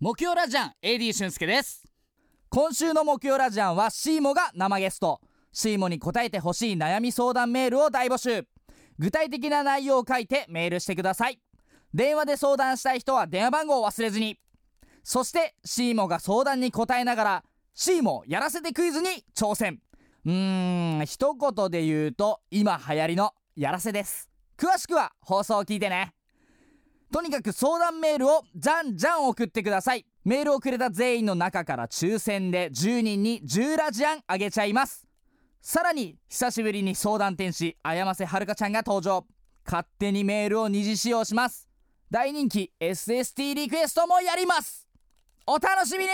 木曜ラジャン AD 俊介です。今週の木曜ラジャンはシーモが生ゲスト。シーモに答えてほしい悩み相談メールを大募集。具体的な内容を書いてメールしてください。電話で相談したい人は電話番号を忘れずに。そしてシーモが相談に答えながらシーモやらせてクイズに挑戦。うーん一言で言うと今流行りのやらせです。詳しくは放送を聞いてね。とにかく相談メールをじゃんじゃん送ってください。メールをくれた全員の中から抽選で10人に10ラジアンあげちゃいます。さらに久しぶりに相談天使あやませはるかちゃんが登場。勝手にメールを二次使用します。大人気 SST リクエストもやります。お楽しみに。